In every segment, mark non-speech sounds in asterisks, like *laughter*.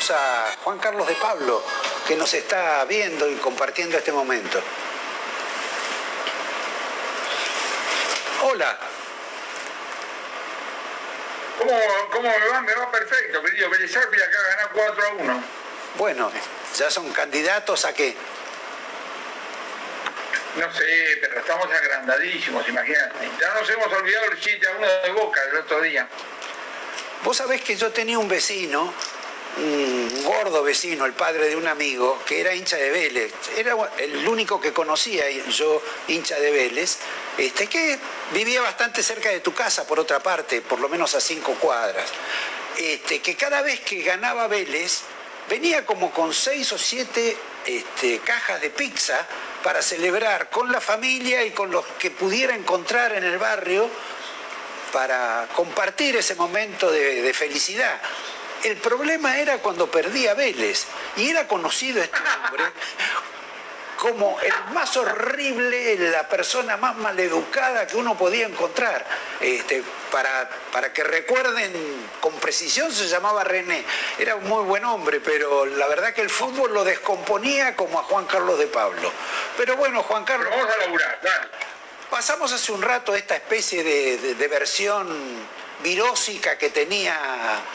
Saludemos a Juan Carlos de Pablo, que nos está viendo y compartiendo este momento. Hola. ¿Cómo, ¿Cómo, me va? Me va perfecto, querido. Vélez acá gana 4 a 1. Bueno, ya son candidatos a qué? No sé, pero estamos agrandadísimos, imagínate. Ya nos hemos olvidado el 7 a 1 de Boca el otro día. Vos sabés que yo tenía un vecino un gordo vecino, el padre de un amigo, que era hincha de Vélez. Era el único que conocía yo, hincha de Vélez, este, que vivía bastante cerca de tu casa, por otra parte, por lo menos a cinco cuadras. Este, que cada vez que ganaba Vélez, venía como con seis o siete este, cajas de pizza para celebrar con la familia y con los que pudiera encontrar en el barrio para compartir ese momento de felicidad. El problema era cuando perdía Vélez y era conocido este hombre como el más horrible, la persona más maleducada que uno podía encontrar. Este, para, para que recuerden con precisión se llamaba René. Era un muy buen hombre, pero la verdad que el fútbol lo descomponía como a Juan Carlos de Pablo. Pero bueno, Juan Carlos... vamos a laburar, Pasamos hace un rato esta especie de versión virósica que tenía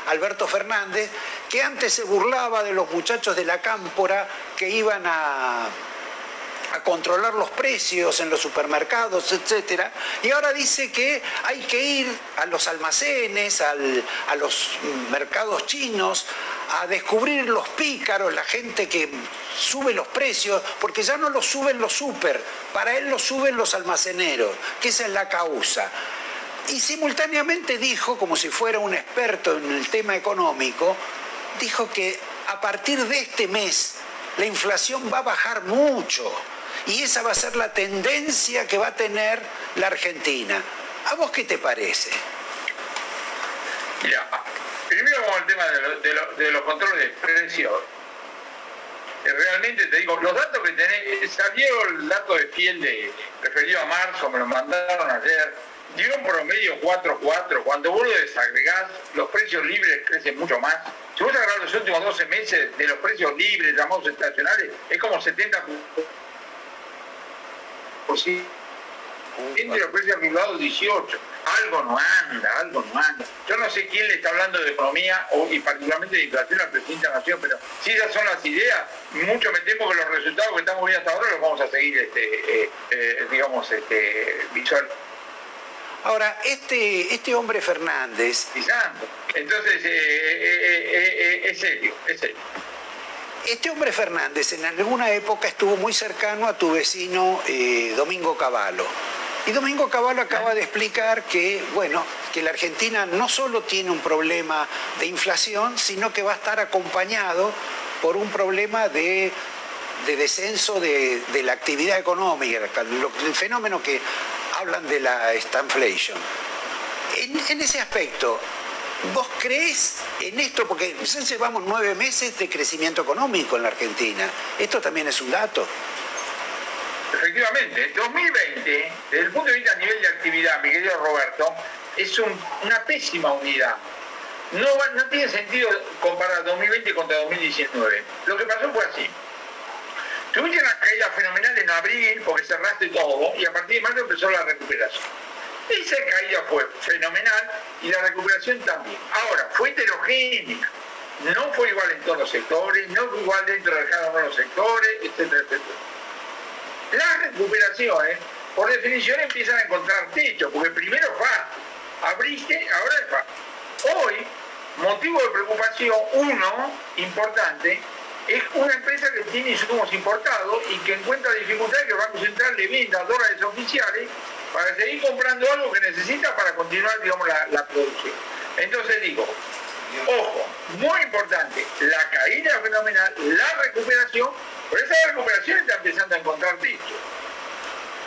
Alberto Fernández, que antes se burlaba de los muchachos de la cámpora que iban a, controlar los precios en los supermercados, etc. Y ahora dice que hay que ir a los almacenes, a los mercados chinos, a descubrir los pícaros, la gente que sube los precios, porque ya no los suben los super, para él los suben los almaceneros, que esa es la causa. Y simultáneamente dijo, como si fuera un experto en el tema económico, dijo que a partir de este mes la inflación va a bajar mucho y esa va a ser la tendencia que va a tener la Argentina. ¿A vos qué te parece? Mira, primero vamos al tema de, los controles de precios. Realmente te digo, los datos que tenés, salió el dato de piel de referido a marzo, me lo mandaron ayer dio un promedio 4-4. Cuando vos lo desagregás, los precios libres crecen mucho más. Si vos agarrás los últimos 12 meses de los precios libres, llamados estacionales, es como 70 por sí. Entre los precios regulados 18. Algo no anda, algo no anda. Yo no sé quién le está hablando de economía o, y particularmente de inflación al presidente de Nación, pero si esas son las ideas, mucho me temo que los resultados que estamos viendo hasta ahora los vamos a seguir, este, eh, eh, digamos, este, visual Ahora, este, este hombre Fernández... Entonces, eh, eh, eh, es serio, es serio. Este hombre Fernández en alguna época estuvo muy cercano a tu vecino Domingo Cavallo. Y Domingo Cavallo acaba de explicar que, bueno, que la Argentina no solo tiene un problema de inflación, sino que va a estar acompañado por un problema de, descenso de, de, la actividad económica, el fenómeno que hablan de la stagflation. En, ese aspecto, ¿vos crees en esto? Porque ya llevamos nueve meses de crecimiento económico en la Argentina. Esto también es un dato. Efectivamente, 2020, desde el punto de vista a nivel de actividad, mi querido Roberto, es una pésima unidad. No, no tiene sentido comparar 2020 contra 2019. Lo que pasó fue así. Tuviste una caída fenomenal en abril porque cerraste todo y a partir de mayo empezó la recuperación. Esa caída fue fenomenal y la recuperación también. Ahora, fue heterogénea. No fue igual en todos los sectores, no fue igual dentro de cada uno de los sectores, etcétera, etcétera. Las recuperaciones, por definición, empiezan a encontrar techo, porque primero fue, abriste, ahora es fácil. Hoy, motivo de preocupación, uno, importante, es una empresa que tiene insumos importados y que encuentra dificultades que el Banco Central le venda dólares oficiales para seguir comprando algo que necesita para continuar, digamos, la, producción. Entonces digo, ojo, muy importante, la caída fenomenal, la recuperación, por esa recuperación está empezando a encontrar techo.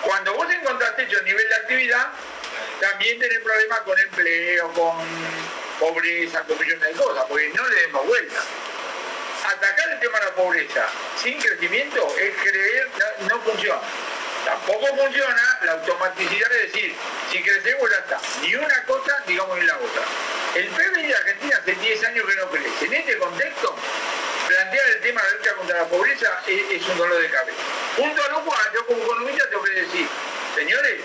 Cuando vos encontrás techo a nivel de actividad, también tenés problemas con empleo, con pobreza, con millones de cosas, porque no le demos vuelta. Atacar el tema de la pobreza sin crecimiento es creer, no, funciona. Tampoco funciona la automaticidad de decir, si crecemos ya está. Ni una cosa, digamos, ni la otra. El PBI de Argentina hace 10 años que no crece. En este contexto, plantear el tema de la lucha contra la pobreza es, es un dolor de cabeza. Junto a lo cual, yo como economista tengo que decir, señores,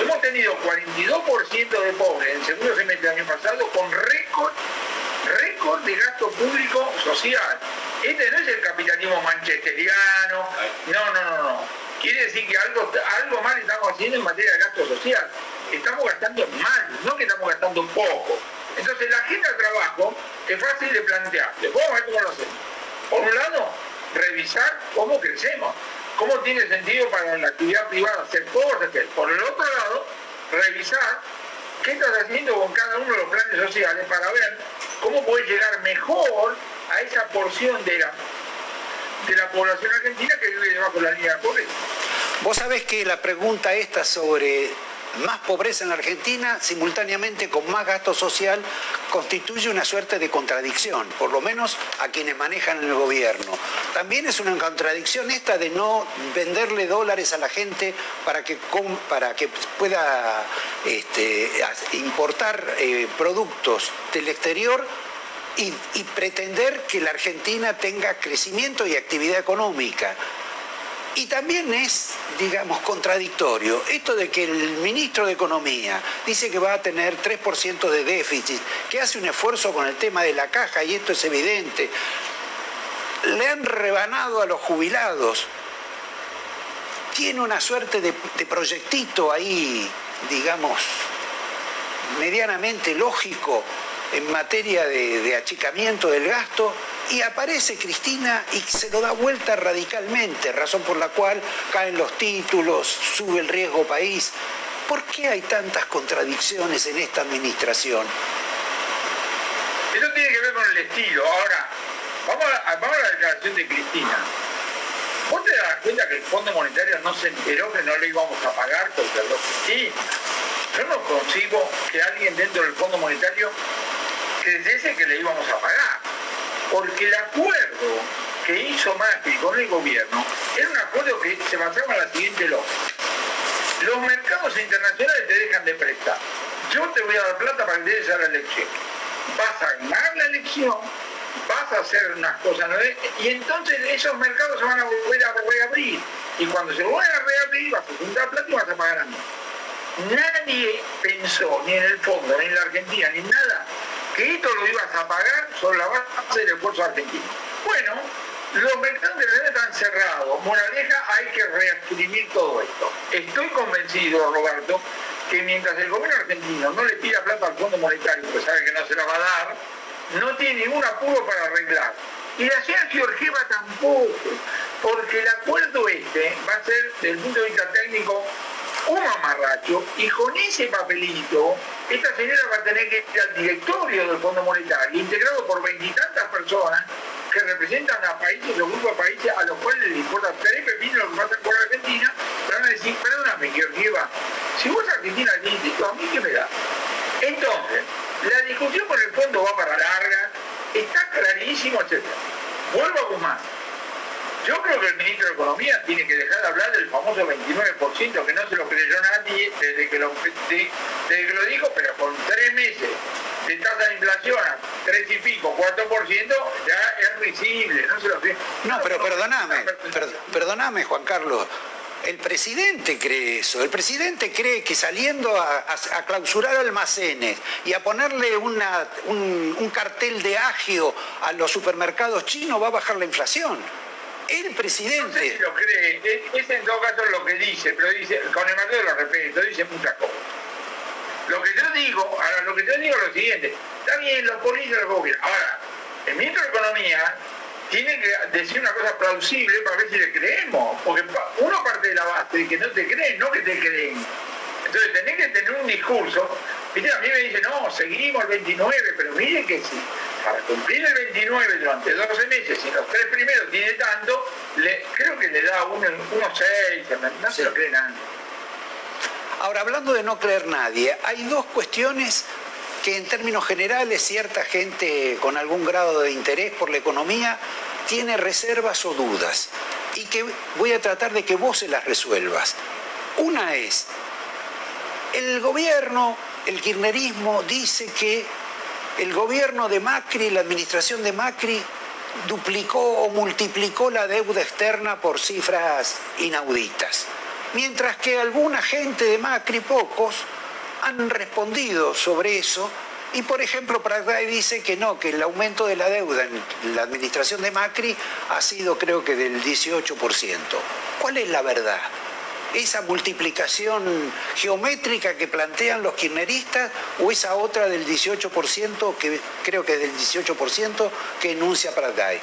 Hemos tenido 42% de pobres en el segundo semestre del año pasado con récord, récord de gasto público social. Este no es el capitalismo manchesteriano, no, no, no, no. Quiere decir que algo, algo mal estamos haciendo en materia de gasto social. Estamos gastando mal, no que estamos gastando poco. Entonces la agenda de trabajo es fácil de plantear. Vamos a ver cómo lo hacemos. Por un lado, revisar cómo crecemos cómo tiene sentido para la actividad privada hacer cosas. Por el otro lado, revisar qué estás haciendo con cada uno de los planes sociales para ver cómo puedes llegar mejor a esa porción de la, de la población argentina que vive debajo de la línea de pobreza. Vos sabés que la pregunta esta sobre más pobreza en la Argentina, simultáneamente con más gasto social, constituye una suerte de contradicción, por lo menos a quienes manejan el gobierno. También es una contradicción esta de no venderle dólares a la gente para que, pueda este, importar eh, productos del exterior y pretender que la Argentina tenga crecimiento y actividad económica. Y también es, digamos, contradictorio esto de que el ministro de Economía dice que va a tener 3% de déficit, que hace un esfuerzo con el tema de la caja, y esto es evidente. Le han rebanado a los jubilados. Tiene una suerte de, proyectito ahí, digamos, medianamente lógico en materia de achicamiento del gasto y aparece Cristina y se lo da vuelta radicalmente, razón por la cual caen los títulos, sube el riesgo país. ¿Por qué hay tantas contradicciones en esta administración? Eso tiene que ver con el estilo. Ahora, vamos a, la declaración de Cristina. ¿Vos te das cuenta que el Fondo Monetario no se enteró que no le íbamos a pagar porque lo sí? Yo no consigo que alguien dentro del Fondo Monetario creyese que le íbamos a pagar porque el acuerdo que hizo Macri con el gobierno era un acuerdo que se basaba en la siguiente lógica. Los mercados internacionales te dejan de prestar. Yo te voy a dar plata para que te a la elección. Vas a ganar la elección, vas a hacer unas cosas y entonces esos mercados se van a volver a reabrir. Y cuando se vuelvan a reabrir vas a juntar plata y vas a pagar a mí. Nadie pensó, ni en el fondo, ni en la Argentina, ni nada, que esto lo ibas a pagar sobre la base del esfuerzo argentino. Bueno, los mercados de la están cerrados. Moraleja, hay que reescribir todo esto. Estoy convencido, Roberto, que mientras el gobierno argentino no le pida plata al Fondo Monetario, porque sabe que no se la va a dar, no tiene ningún apuro para arreglar. Y la señora Georgieva tampoco, porque el acuerdo este va a ser, desde el punto de vista técnico, un amarracho y con ese papelito esta señora va a tener que ir al directorio del Fondo Monetario, integrado por veintitantas personas que representan a países o grupos de países a los cuales les importa tres pepinos lo que pasa por Argentina, pero van a decir, perdóname, Georgieva, si vos Argentina tienes ¿a mí qué me da? Entonces, la discusión con el fondo va para larga, está clarísimo, etc. Vuelvo a Guzmán yo creo que el ministro de Economía tiene que dejar de hablar del famoso 29% que no se lo creyó nadie desde que lo, lo dijo, pero con tres meses de tasa de inflación a tres y pico, 4%, ya es risible, no se lo cree. No, pero perdóname, perdóname Juan Carlos. El presidente cree eso. El presidente cree que saliendo a, clausurar almacenes y a ponerle un, un, cartel de agio a los supermercados chinos va a bajar la inflación. El presidente. No sé si lo cree, es, en todo caso lo que dice, pero dice, con el de lo respeto, dice muchas cosas. Lo que yo digo, ahora lo que yo digo es lo siguiente, está bien, los políticos los gobierno. Ahora, el ministro de Economía tiene que decir una cosa plausible para ver si le creemos, porque uno parte de la base de que no te creen, no que te creen. Entonces tenés que tener un discurso. ¿Viste? A mí me dicen, no, seguimos el 29, pero miren que si para cumplir el 29 durante 12 meses, y los tres primeros tiene tanto, creo que le da uno, uno 6, no se lo cree nadie. Ahora, hablando de no creer nadie, hay dos cuestiones que en términos generales cierta gente con algún grado de interés por la economía tiene reservas o dudas y que voy a tratar de que vos se las resuelvas. Una es, el gobierno, el kirchnerismo dice que el gobierno de Macri, la administración de Macri, duplicó o multiplicó la deuda externa por cifras inauditas. Mientras que alguna gente de Macri, pocos, han respondido sobre eso y por ejemplo, Pratgay dice que no, que el aumento de la deuda en la administración de Macri ha sido creo que del 18%. ¿Cuál es la verdad? ¿Esa multiplicación geométrica que plantean los kirchneristas o esa otra del 18%, que creo que es del 18%, que enuncia Pratgay?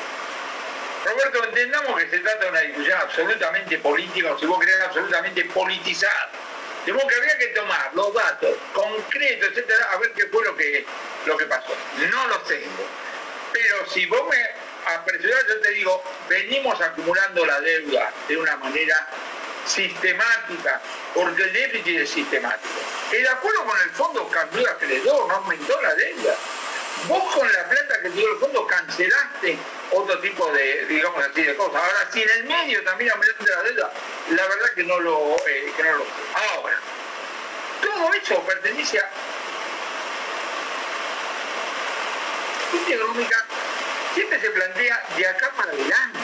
Roberto, entendamos que se trata de una discusión absolutamente política, o si vos querés, absolutamente politizada Digo que había que tomar los datos concretos, etcétera, a ver qué fue lo que, lo que pasó. No los tengo. Pero si vos me apresurás, yo te digo, venimos acumulando la deuda de una manera sistemática, porque el déficit es sistemático. El acuerdo con el fondo cambió la acreedor, no aumentó la deuda. Vos con la plata que dio el fondo cancelaste otro tipo de, digamos así, de cosas. Ahora, si en el medio también aumentaste la deuda, la verdad que no lo, eh, que no lo Ahora, todo eso pertenece a económica siempre se plantea de acá para adelante.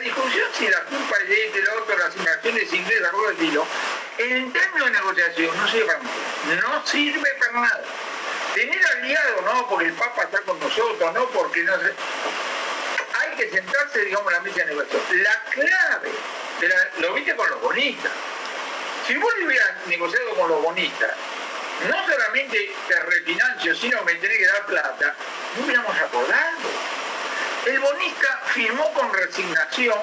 Discusión si la culpa es de este, la otra, las inversiones inglesas, algo estilo, en términos de negociación no sirve para nada. No sirve para nada. Tener aliado, no, porque el Papa está con nosotros, no, porque no sé. Hay que sentarse, digamos, en la mesa de negociación. La clave, lo viste con los bonistas. Si vos hubieras negociado con los bonistas, no solamente te refinancio, sino me tenés que dar plata, no hubiéramos acordado. El bonista firmó con resignación,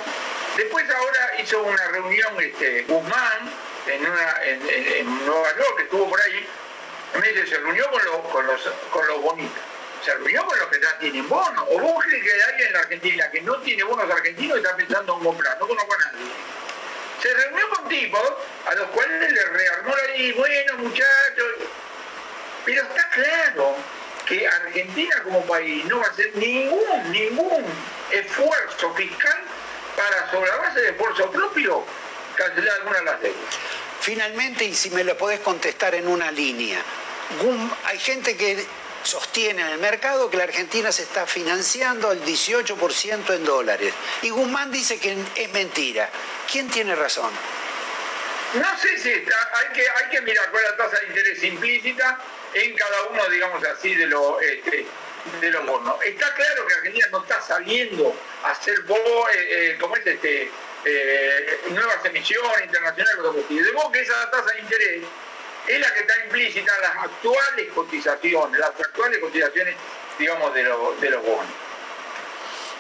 después ahora hizo una reunión este, Guzmán en, una, en Nueva York, que estuvo por ahí, me dice, se reunió con los, con los, con los bonitos. Se reunió con los que ya tienen bonos. O vos crees que hay alguien en la Argentina que no tiene bonos argentinos y está pensando en comprar. No conozco a nadie. Se reunió con tipos a los cuales le rearmó la y bueno muchachos. Pero está claro que Argentina como país no va a hacer ningún, ningún esfuerzo fiscal para sobre la base de esfuerzo propio cancelar alguna de las deudas. Finalmente, y si me lo podés contestar en una línea, hay gente que sostiene en el mercado que la Argentina se está financiando al 18% en dólares. Y Guzmán dice que es mentira. ¿Quién tiene razón? No sé si está, hay que, hay que mirar cuál es la tasa de interés implícita en cada uno, digamos así, de, los este, de los bonos. Está claro que Argentina no está saliendo a hacer, eh, eh, como es este, eh, nuevas emisiones internacionales, de modo que esa tasa de interés es la que está implícita en las actuales cotizaciones, las actuales cotizaciones, digamos, de, de los bonos.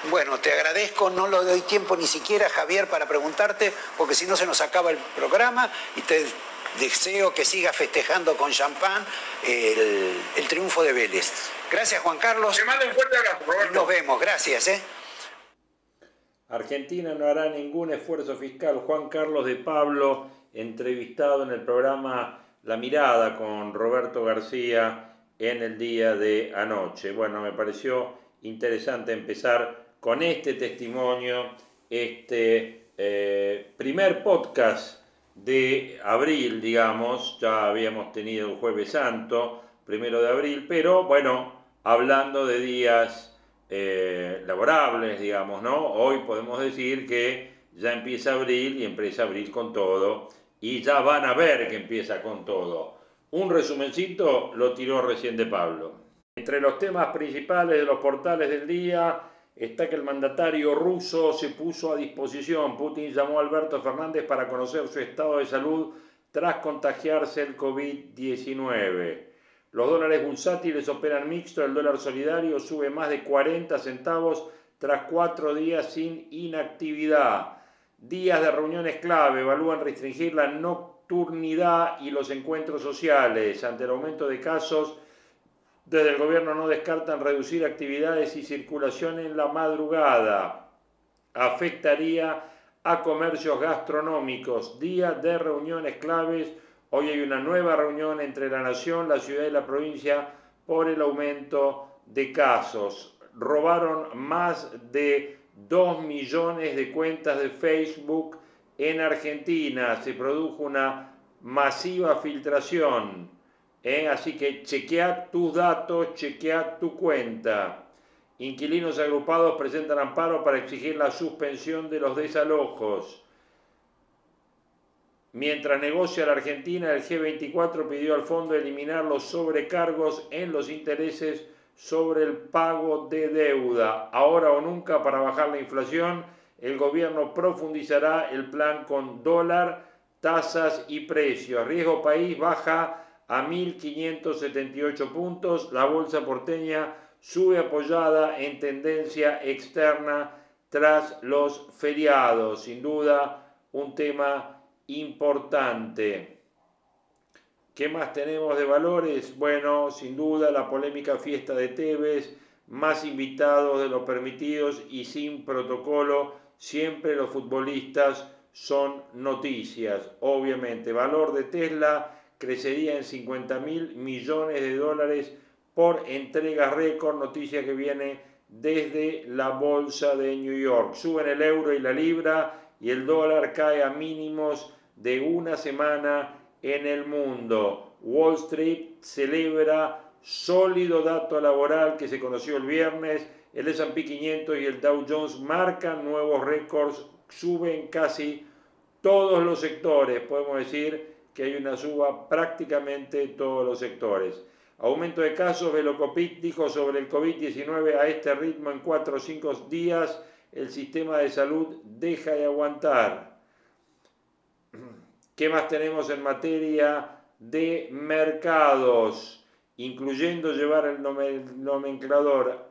Bueno, te agradezco, no lo doy tiempo ni siquiera, Javier, para preguntarte, porque si no se nos acaba el programa y te deseo que sigas festejando con champán el, el triunfo de Vélez. Gracias, Juan Carlos. Te mando un fuerte abrazo, Roberto. Nos vemos, gracias. ¿eh? Argentina no hará ningún esfuerzo fiscal. Juan Carlos de Pablo, entrevistado en el programa La Mirada con Roberto García en el día de anoche. Bueno, me pareció interesante empezar con este testimonio, este eh, primer podcast de abril, digamos, ya habíamos tenido el jueves santo, primero de abril, pero bueno, hablando de días eh, laborables, digamos, ¿no? Hoy podemos decir que ya empieza abril y empieza abril con todo y ya van a ver que empieza con todo. Un resumencito lo tiró recién de Pablo. Entre los temas principales de los portales del día está que el mandatario ruso se puso a disposición. Putin llamó a Alberto Fernández para conocer su estado de salud tras contagiarse el COVID-19. Los dólares bursátiles operan mixto, el dólar solidario sube más de 40 centavos tras cuatro días sin inactividad. Días de reuniones clave evalúan restringir la no nocturnidad y los encuentros sociales. Ante el aumento de casos, desde el gobierno no descartan reducir actividades y circulación en la madrugada. Afectaría a comercios gastronómicos. Día de reuniones claves. Hoy hay una nueva reunión entre la nación, la ciudad y la provincia por el aumento de casos. Robaron más de 2 millones de cuentas de Facebook en Argentina. Se produjo una masiva filtración. ¿Eh? Así que chequea tus datos, chequea tu cuenta. Inquilinos agrupados presentan amparo para exigir la suspensión de los desalojos. Mientras negocia la Argentina, el G24 pidió al fondo eliminar los sobrecargos en los intereses sobre el pago de deuda. Ahora o nunca, para bajar la inflación, el gobierno profundizará el plan con dólar, tasas y precios. Riesgo país baja a 1.578 puntos. La bolsa porteña sube apoyada en tendencia externa tras los feriados. Sin duda, un tema importante. ¿Qué más tenemos de valores? Bueno, sin duda la polémica fiesta de Tevez, más invitados de los permitidos y sin protocolo, siempre los futbolistas son noticias. Obviamente, valor de Tesla crecería en 50 mil millones de dólares por entrega récord, noticia que viene desde la bolsa de New York. Suben el euro y la libra y el dólar cae a mínimos de una semana en el mundo. Wall Street celebra sólido dato laboral que se conoció el viernes. El S&P 500 y el Dow Jones marcan nuevos récords, suben casi todos los sectores. Podemos decir que hay una suba prácticamente todos los sectores. Aumento de casos, Velocopit dijo sobre el COVID-19 a este ritmo en 4 o 5 días, el sistema de salud deja de aguantar. ¿Qué más tenemos en materia de mercados? Incluyendo llevar el nomenclador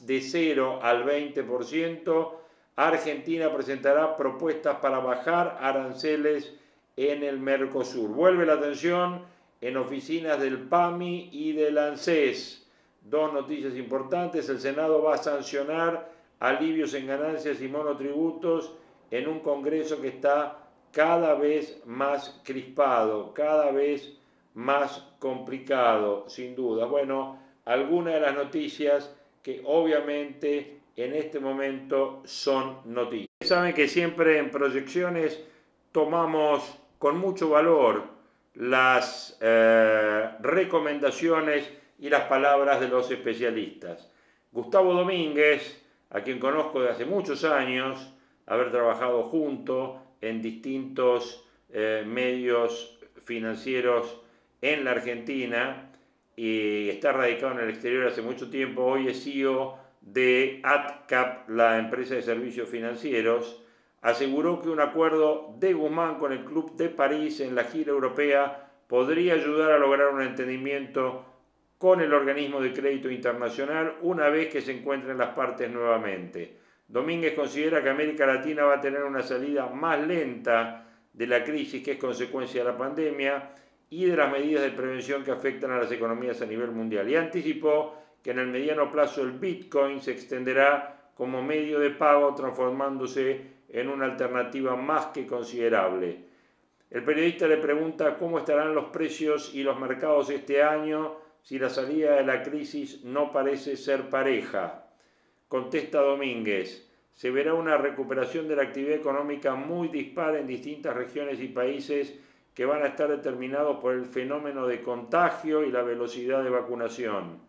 de 0 al 20%, Argentina presentará propuestas para bajar aranceles en el Mercosur. Vuelve la atención en oficinas del PAMI y del ANSES. Dos noticias importantes. El Senado va a sancionar alivios en ganancias y monotributos en un Congreso que está cada vez más crispado, cada vez más complicado, sin duda. Bueno, algunas de las noticias que obviamente en este momento son noticias. Saben que siempre en proyecciones tomamos con mucho valor las eh, recomendaciones y las palabras de los especialistas. Gustavo Domínguez, a quien conozco de hace muchos años, haber trabajado junto en distintos eh, medios financieros en la Argentina y está radicado en el exterior hace mucho tiempo. Hoy es CEO de AdCap, la empresa de servicios financieros. Aseguró que un acuerdo de Guzmán con el Club de París en la gira europea podría ayudar a lograr un entendimiento con el organismo de crédito internacional una vez que se encuentren las partes nuevamente. Domínguez considera que América Latina va a tener una salida más lenta de la crisis que es consecuencia de la pandemia y de las medidas de prevención que afectan a las economías a nivel mundial. Y anticipó que en el mediano plazo el Bitcoin se extenderá como medio de pago transformándose en una alternativa más que considerable. El periodista le pregunta cómo estarán los precios y los mercados este año si la salida de la crisis no parece ser pareja. Contesta Domínguez, se verá una recuperación de la actividad económica muy dispar en distintas regiones y países que van a estar determinados por el fenómeno de contagio y la velocidad de vacunación.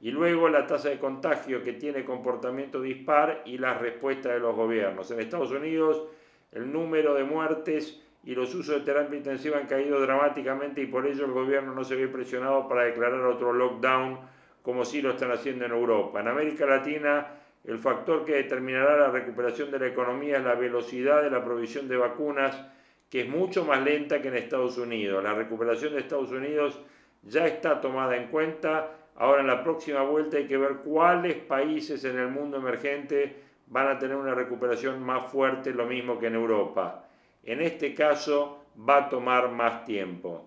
Y luego la tasa de contagio que tiene comportamiento dispar y la respuesta de los gobiernos. En Estados Unidos el número de muertes y los usos de terapia intensiva han caído dramáticamente y por ello el gobierno no se ve presionado para declarar otro lockdown como sí lo están haciendo en Europa. En América Latina el factor que determinará la recuperación de la economía es la velocidad de la provisión de vacunas, que es mucho más lenta que en Estados Unidos. La recuperación de Estados Unidos ya está tomada en cuenta. Ahora en la próxima vuelta hay que ver cuáles países en el mundo emergente van a tener una recuperación más fuerte, lo mismo que en Europa. En este caso, va a tomar más tiempo.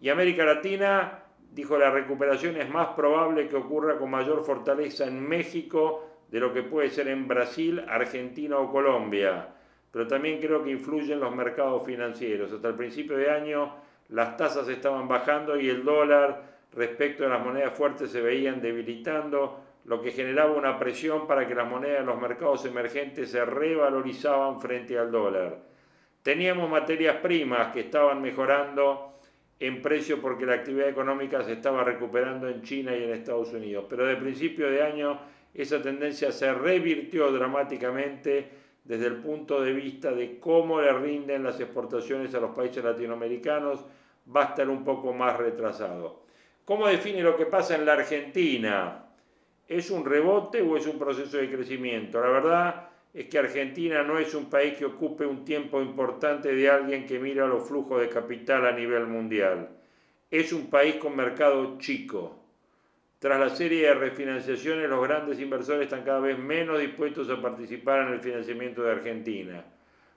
Y América Latina, dijo, la recuperación es más probable que ocurra con mayor fortaleza en México de lo que puede ser en Brasil, Argentina o Colombia. Pero también creo que influyen los mercados financieros. Hasta el principio de año las tasas estaban bajando y el dólar respecto a las monedas fuertes se veían debilitando, lo que generaba una presión para que las monedas de los mercados emergentes se revalorizaban frente al dólar. Teníamos materias primas que estaban mejorando en precio porque la actividad económica se estaba recuperando en China y en Estados Unidos, pero de principio de año esa tendencia se revirtió dramáticamente desde el punto de vista de cómo le rinden las exportaciones a los países latinoamericanos, va a estar un poco más retrasado. ¿Cómo define lo que pasa en la Argentina? ¿Es un rebote o es un proceso de crecimiento? La verdad es que Argentina no es un país que ocupe un tiempo importante de alguien que mira los flujos de capital a nivel mundial. Es un país con mercado chico. Tras la serie de refinanciaciones, los grandes inversores están cada vez menos dispuestos a participar en el financiamiento de Argentina.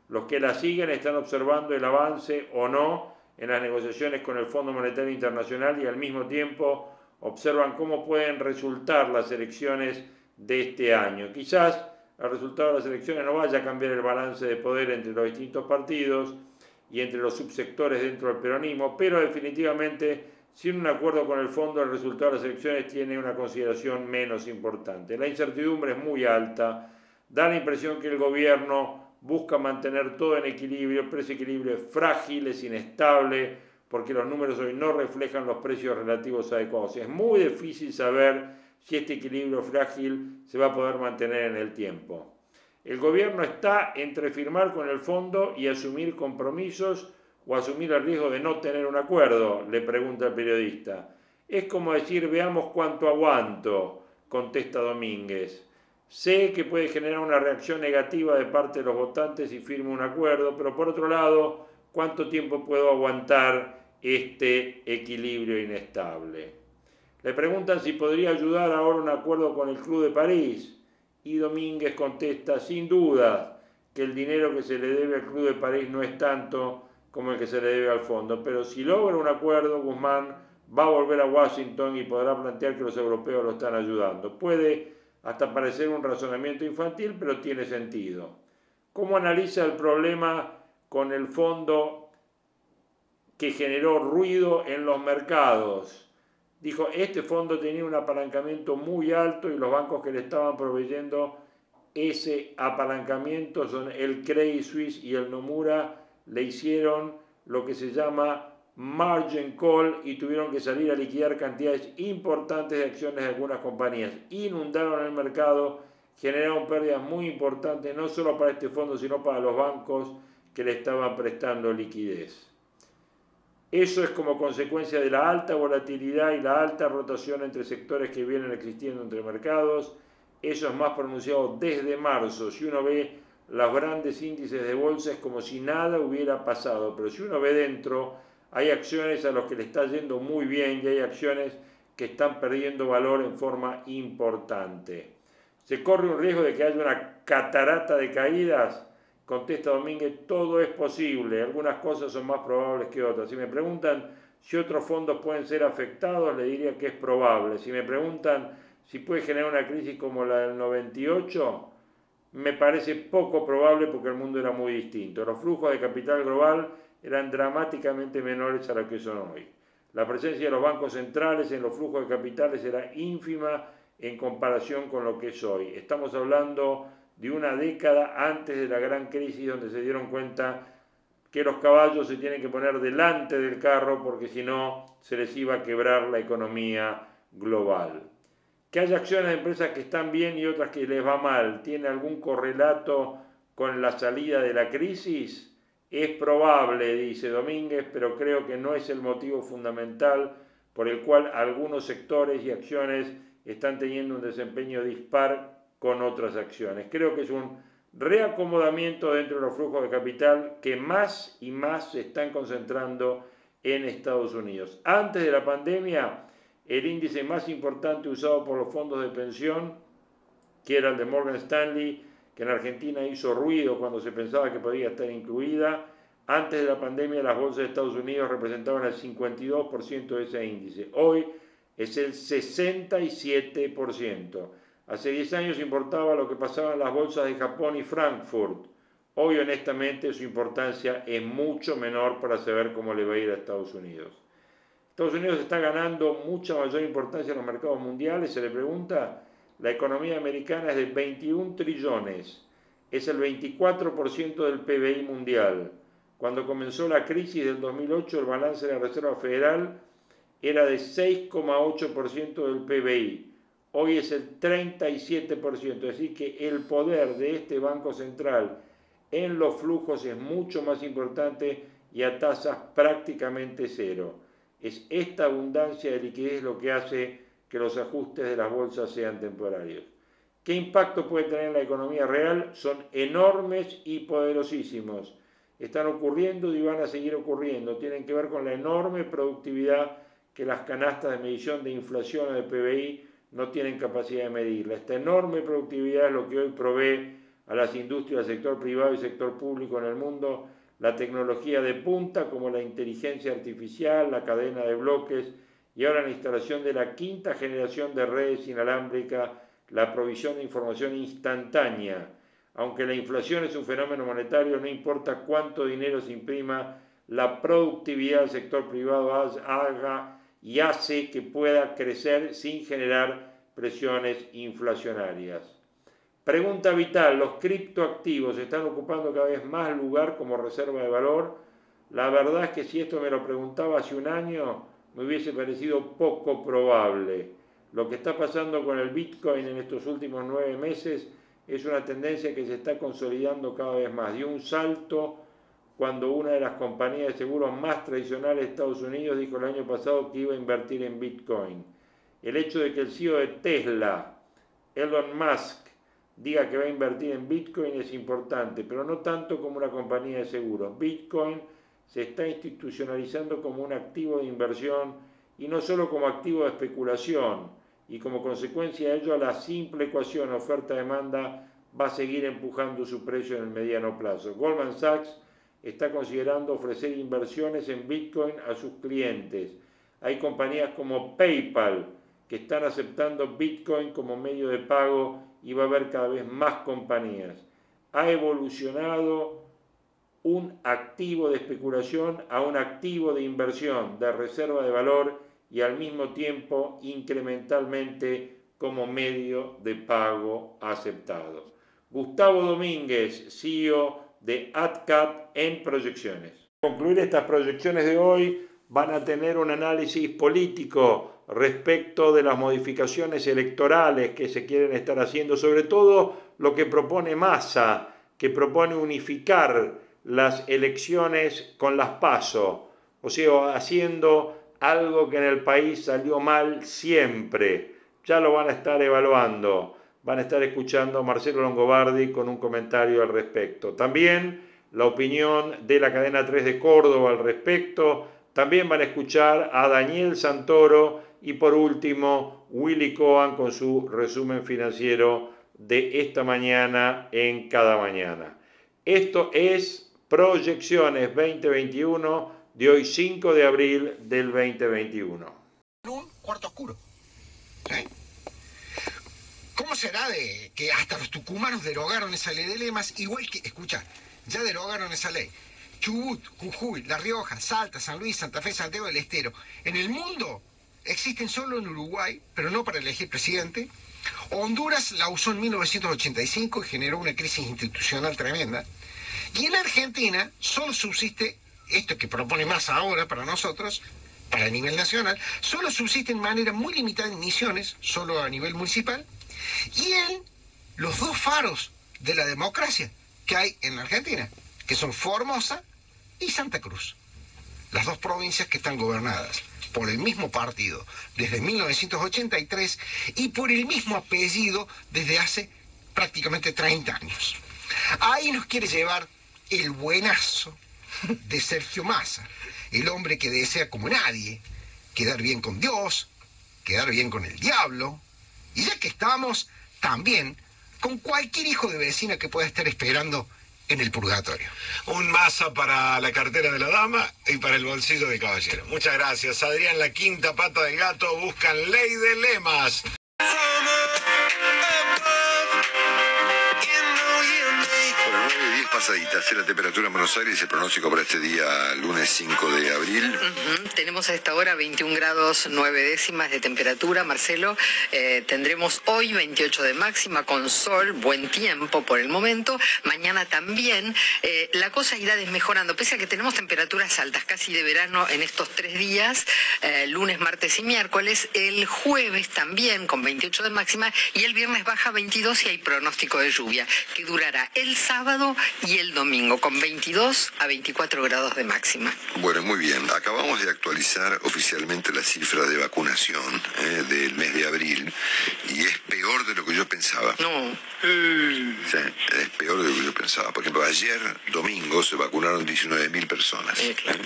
Los que la siguen están observando el avance o no en las negociaciones con el Fondo Monetario Internacional y al mismo tiempo observan cómo pueden resultar las elecciones de este año. Quizás el resultado de las elecciones no vaya a cambiar el balance de poder entre los distintos partidos y entre los subsectores dentro del peronismo, pero definitivamente sin un acuerdo con el fondo el resultado de las elecciones tiene una consideración menos importante. La incertidumbre es muy alta, da la impresión que el gobierno busca mantener todo en equilibrio, pero ese equilibrio es frágil, es inestable, porque los números hoy no reflejan los precios relativos adecuados. Es muy difícil saber si este equilibrio frágil se va a poder mantener en el tiempo. El gobierno está entre firmar con el fondo y asumir compromisos o asumir el riesgo de no tener un acuerdo, le pregunta el periodista. Es como decir, veamos cuánto aguanto, contesta Domínguez. Sé que puede generar una reacción negativa de parte de los votantes si firmo un acuerdo, pero por otro lado, ¿cuánto tiempo puedo aguantar este equilibrio inestable? Le preguntan si podría ayudar ahora un acuerdo con el Club de París y Domínguez contesta, sin duda, que el dinero que se le debe al Club de París no es tanto como el que se le debe al fondo, pero si logra un acuerdo, Guzmán va a volver a Washington y podrá plantear que los europeos lo están ayudando. Puede hasta parecer un razonamiento infantil, pero tiene sentido. ¿Cómo analiza el problema con el fondo que generó ruido en los mercados? Dijo, este fondo tenía un apalancamiento muy alto y los bancos que le estaban proveyendo ese apalancamiento son el Credit Suisse y el Nomura, le hicieron lo que se llama margin call y tuvieron que salir a liquidar cantidades importantes de acciones de algunas compañías. Inundaron el mercado, generaron pérdidas muy importantes, no solo para este fondo, sino para los bancos que le estaban prestando liquidez. Eso es como consecuencia de la alta volatilidad y la alta rotación entre sectores que vienen existiendo entre mercados. Eso es más pronunciado desde marzo. Si uno ve los grandes índices de bolsa es como si nada hubiera pasado, pero si uno ve dentro, hay acciones a las que le está yendo muy bien y hay acciones que están perdiendo valor en forma importante. ¿Se corre un riesgo de que haya una catarata de caídas? Contesta Domínguez, todo es posible, algunas cosas son más probables que otras. Si me preguntan si otros fondos pueden ser afectados, le diría que es probable. Si me preguntan si puede generar una crisis como la del 98, me parece poco probable porque el mundo era muy distinto. Los flujos de capital global eran dramáticamente menores a lo que son hoy. La presencia de los bancos centrales en los flujos de capitales era ínfima en comparación con lo que es hoy. Estamos hablando de una década antes de la gran crisis donde se dieron cuenta que los caballos se tienen que poner delante del carro porque si no se les iba a quebrar la economía global. Que haya acciones de empresas que están bien y otras que les va mal, ¿tiene algún correlato con la salida de la crisis? Es probable, dice Domínguez, pero creo que no es el motivo fundamental por el cual algunos sectores y acciones están teniendo un desempeño dispar con otras acciones. Creo que es un reacomodamiento dentro de los flujos de capital que más y más se están concentrando en Estados Unidos. Antes de la pandemia, el índice más importante usado por los fondos de pensión, que era el de Morgan Stanley, que en Argentina hizo ruido cuando se pensaba que podía estar incluida, Antes de la pandemia las bolsas de Estados Unidos representaban el 52% de ese índice. Hoy es el 67%. Hace 10 años importaba lo que pasaba en las bolsas de Japón y Frankfurt. Hoy honestamente su importancia es mucho menor para saber cómo le va a ir a Estados Unidos. Estados Unidos está ganando mucha mayor importancia en los mercados mundiales. Se le pregunta, la economía americana es de 21 trillones, es el 24% del PBI mundial. Cuando comenzó la crisis del 2008, el balance de la Reserva Federal era de 6,8% del PBI. Hoy es el 37%, es decir, que el poder de este Banco Central en los flujos es mucho más importante y a tasas prácticamente cero. Es esta abundancia de liquidez lo que hace que los ajustes de las bolsas sean temporarios. ¿Qué impacto puede tener en la economía real? Son enormes y poderosísimos. Están ocurriendo y van a seguir ocurriendo. Tienen que ver con la enorme productividad que las canastas de medición de inflación o de PBI no tienen capacidad de medirla. Esta enorme productividad es lo que hoy provee a las industrias del sector privado y sector público en el mundo la tecnología de punta como la inteligencia artificial, la cadena de bloques y ahora la instalación de la quinta generación de redes inalámbricas, la provisión de información instantánea. Aunque la inflación es un fenómeno monetario, no importa cuánto dinero se imprima, la productividad del sector privado haga y hace que pueda crecer sin generar presiones inflacionarias. Pregunta vital, ¿los criptoactivos están ocupando cada vez más lugar como reserva de valor? La verdad es que si esto me lo preguntaba hace un año, me hubiese parecido poco probable. Lo que está pasando con el Bitcoin en estos últimos nueve meses es una tendencia que se está consolidando cada vez más. Dio un salto cuando una de las compañías de seguros más tradicionales de Estados Unidos dijo el año pasado que iba a invertir en Bitcoin. El hecho de que el CEO de Tesla, Elon Musk, diga que va a invertir en Bitcoin es importante, pero no tanto como una compañía de seguros. Bitcoin se está institucionalizando como un activo de inversión y no solo como activo de especulación, y como consecuencia de ello la simple ecuación oferta-demanda va a seguir empujando su precio en el mediano plazo. Goldman Sachs está considerando ofrecer inversiones en Bitcoin a sus clientes. Hay compañías como PayPal que están aceptando Bitcoin como medio de pago y va a haber cada vez más compañías. Ha evolucionado un activo de especulación a un activo de inversión, de reserva de valor y al mismo tiempo incrementalmente como medio de pago aceptado. Gustavo Domínguez, CEO de AdCap en proyecciones. Concluir estas proyecciones de hoy van a tener un análisis político respecto de las modificaciones electorales que se quieren estar haciendo, sobre todo lo que propone Massa, que propone unificar las elecciones con las PASO, o sea, haciendo algo que en el país salió mal siempre. Ya lo van a estar evaluando, van a estar escuchando a Marcelo Longobardi con un comentario al respecto. También la opinión de la cadena 3 de Córdoba al respecto. También van a escuchar a Daniel Santoro y por último, Willy Cohen con su resumen financiero de esta mañana en cada mañana. Esto es Proyecciones 2021 de hoy 5 de abril del 2021. Un cuarto oscuro. ¿Cómo será de que hasta los tucumanos derogaron esa ley de lemas? Igual que, escucha, ya derogaron esa ley. Chubut, Jujuy, La Rioja, Salta, San Luis, Santa Fe, Santiago del Estero. En el mundo existen solo en Uruguay, pero no para elegir presidente. Honduras la usó en 1985 y generó una crisis institucional tremenda. Y en Argentina solo subsiste esto que propone más ahora para nosotros, para nivel nacional, solo subsiste en manera muy limitada en misiones, solo a nivel municipal, y en los dos faros de la democracia que hay en Argentina, que son Formosa y Santa Cruz, las dos provincias que están gobernadas por el mismo partido desde 1983 y por el mismo apellido desde hace prácticamente 30 años. Ahí nos quiere llevar el buenazo de Sergio Massa, el hombre que desea como nadie quedar bien con Dios, quedar bien con el diablo, y ya que estamos también con cualquier hijo de vecina que pueda estar esperando en el purgatorio. Un masa para la cartera de la dama y para el bolsillo del caballero. Muchas gracias. Adrián, la quinta pata del gato, buscan ley de lemas. Bueno, 9 y 10 pasaditas. La temperatura en Buenos Aires, el pronóstico para este día, lunes 5 de abril. Tenemos a esta hora 21 grados 9 décimas de temperatura, Marcelo. Eh, tendremos hoy 28 de máxima con sol, buen tiempo por el momento. Mañana también. Eh, la cosa irá desmejorando, pese a que tenemos temperaturas altas, casi de verano en estos tres días, eh, lunes, martes y miércoles. El jueves también con 28 de máxima y el viernes baja 22 y hay pronóstico de lluvia, que durará el sábado y el domingo con 22 a 24 grados de máxima. Bueno, muy bien. Acabamos de actualizar oficialmente la cifra de vacunación eh, del mes de abril y es peor de lo que yo pensaba. No. Sí, es peor de lo que yo pensaba. Por ejemplo, ayer, domingo, se vacunaron 19.000 personas. Claro.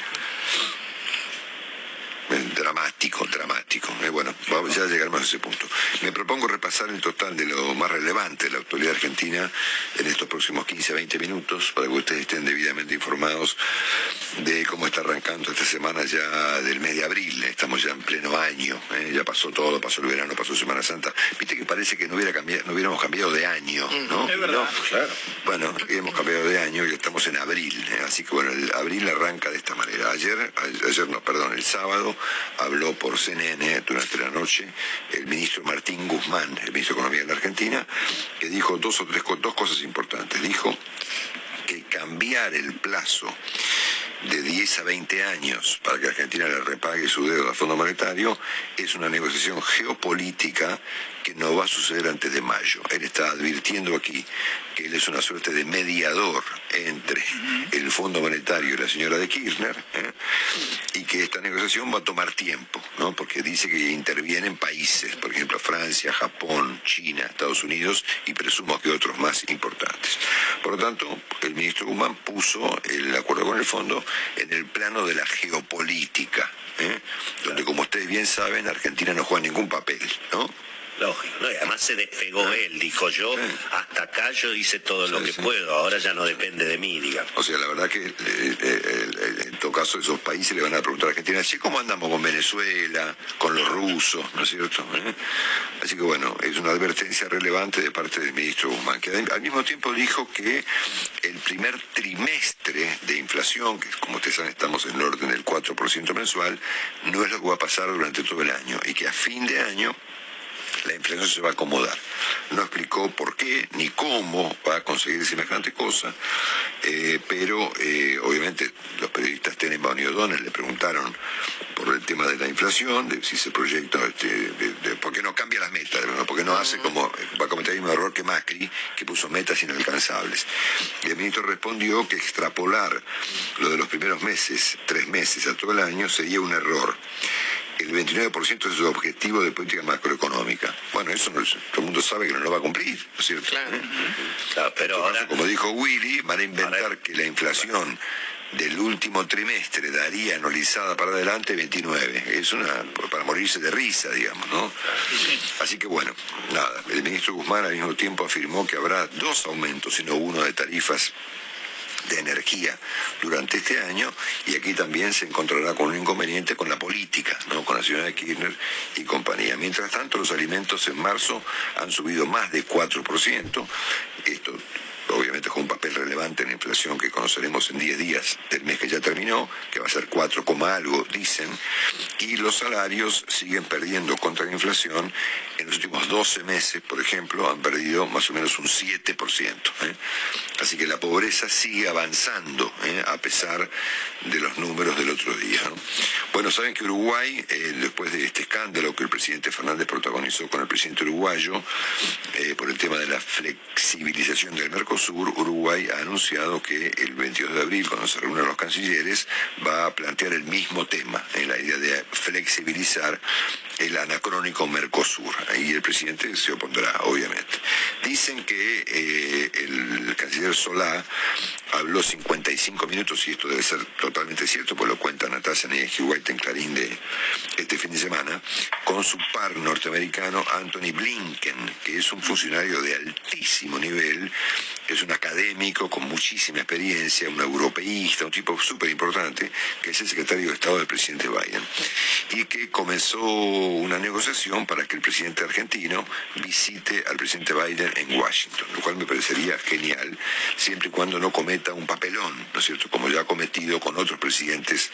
Dramático. Eh, bueno, vamos, ya llegaremos a ese punto. Me propongo repasar el total de lo más relevante de la actualidad argentina en estos próximos 15 a 20 minutos para que ustedes estén debidamente informados de cómo está arrancando esta semana ya del mes de abril. Estamos ya en pleno año, eh, ya pasó todo, pasó el verano, pasó Semana Santa. Viste que parece que no, hubiera cambiado, no hubiéramos cambiado de año, ¿no? Es verdad, claro. Bueno, hemos cambiado de año y estamos en abril, ¿eh? así que bueno, el abril arranca de esta manera. Ayer, ayer no, perdón, el sábado habló por CNN durante la noche el ministro Martín Guzmán, el ministro de Economía de la Argentina, que dijo dos o tres dos cosas importantes. Dijo que cambiar el plazo de 10 a 20 años para que Argentina le repague su deuda al Fondo Monetario es una negociación geopolítica que no va a suceder antes de mayo. Él está advirtiendo aquí que él es una suerte de mediador entre el Fondo Monetario y la señora de Kirchner ¿eh? y que esta negociación va a tomar tiempo, ¿no? porque dice que intervienen países, por ejemplo Francia, Japón, China, Estados Unidos y presumo que otros más importantes. Por lo tanto, el ministro Guzmán puso el acuerdo con el fondo en el plano de la geopolítica, ¿eh? donde como ustedes bien saben, Argentina no juega ningún papel, ¿no? Lógico, ¿no? Y además se despegó él, dijo yo, Sí. hasta acá yo hice todo lo que sí. puedo, ahora ya no depende de mí, digamos. O sea, la verdad que eh, eh, eh, en todo caso esos países le van a preguntar a Argentina, ¿sí cómo andamos con Venezuela, con los rusos, ¿no es cierto? ¿Eh? Así que bueno, es una advertencia relevante de parte del ministro Guzmán, que al mismo tiempo dijo que el primer trimestre de inflación, que como ustedes saben estamos en el orden del 4% mensual, no es lo que va a pasar durante todo el año y que a fin de año la inflación se va a acomodar. No explicó por qué ni cómo va a conseguir semejante cosa, eh, pero eh, obviamente los periodistas Tenenbaum y O'Donnell le preguntaron por el tema de la inflación, de si se proyecta, este, de, de por qué no cambia las metas, ¿no? porque no hace como, va a cometer el mismo error que Macri, que puso metas inalcanzables. Y el ministro respondió que extrapolar lo de los primeros meses, tres meses a todo el año, sería un error el 29% es su objetivo de política macroeconómica. Bueno, eso no es- todo el mundo sabe que no lo va a cumplir, ¿no es cierto? Claro. ¿Eh? Claro, pero ahora, como dijo Willy, van a inventar Ahora- que la inflación del último trimestre daría anualizada para adelante 29. Es una para morirse de risa, digamos, ¿no? Así que bueno, nada, el ministro Guzmán al mismo tiempo afirmó que habrá dos aumentos, sino uno de tarifas de energía durante este año y aquí también se encontrará con un inconveniente con la política, ¿no? con la señora de Kirchner y compañía. Mientras tanto, los alimentos en marzo han subido más de 4%. Esto obviamente juega un papel relevante en la inflación que conoceremos en 10 días del mes que ya terminó, que va a ser 4, coma algo, dicen, y los salarios siguen perdiendo contra la inflación. En los últimos 12 meses, por ejemplo, han perdido más o menos un 7%. ¿eh? Así que la pobreza sigue avanzando, ¿eh? a pesar de los números del otro día. ¿no? Bueno, saben que Uruguay, eh, después de este escándalo que el presidente Fernández protagonizó con el presidente uruguayo, eh, por el tema de la flexibilización del Mercosur, Uruguay ha anunciado que el 22 de abril, cuando se reúnan los cancilleres, va a plantear el mismo tema, en la idea de flexibilizar el anacrónico Mercosur. Ahí el presidente se opondrá, obviamente. Dicen que eh, el canciller Solá habló 55 minutos, y esto debe ser totalmente cierto, pues lo cuenta Natasha White en Clarín de este fin de semana, con su par norteamericano Anthony Blinken, que es un funcionario de altísimo nivel, es un académico con muchísima experiencia, un europeísta, un tipo súper importante, que es el secretario de Estado del presidente Biden, y que comenzó una negociación para que el presidente argentino visite al presidente Biden en Washington, lo cual me parecería genial, siempre y cuando no cometa un papelón, ¿no es cierto?, como ya ha cometido con otros presidentes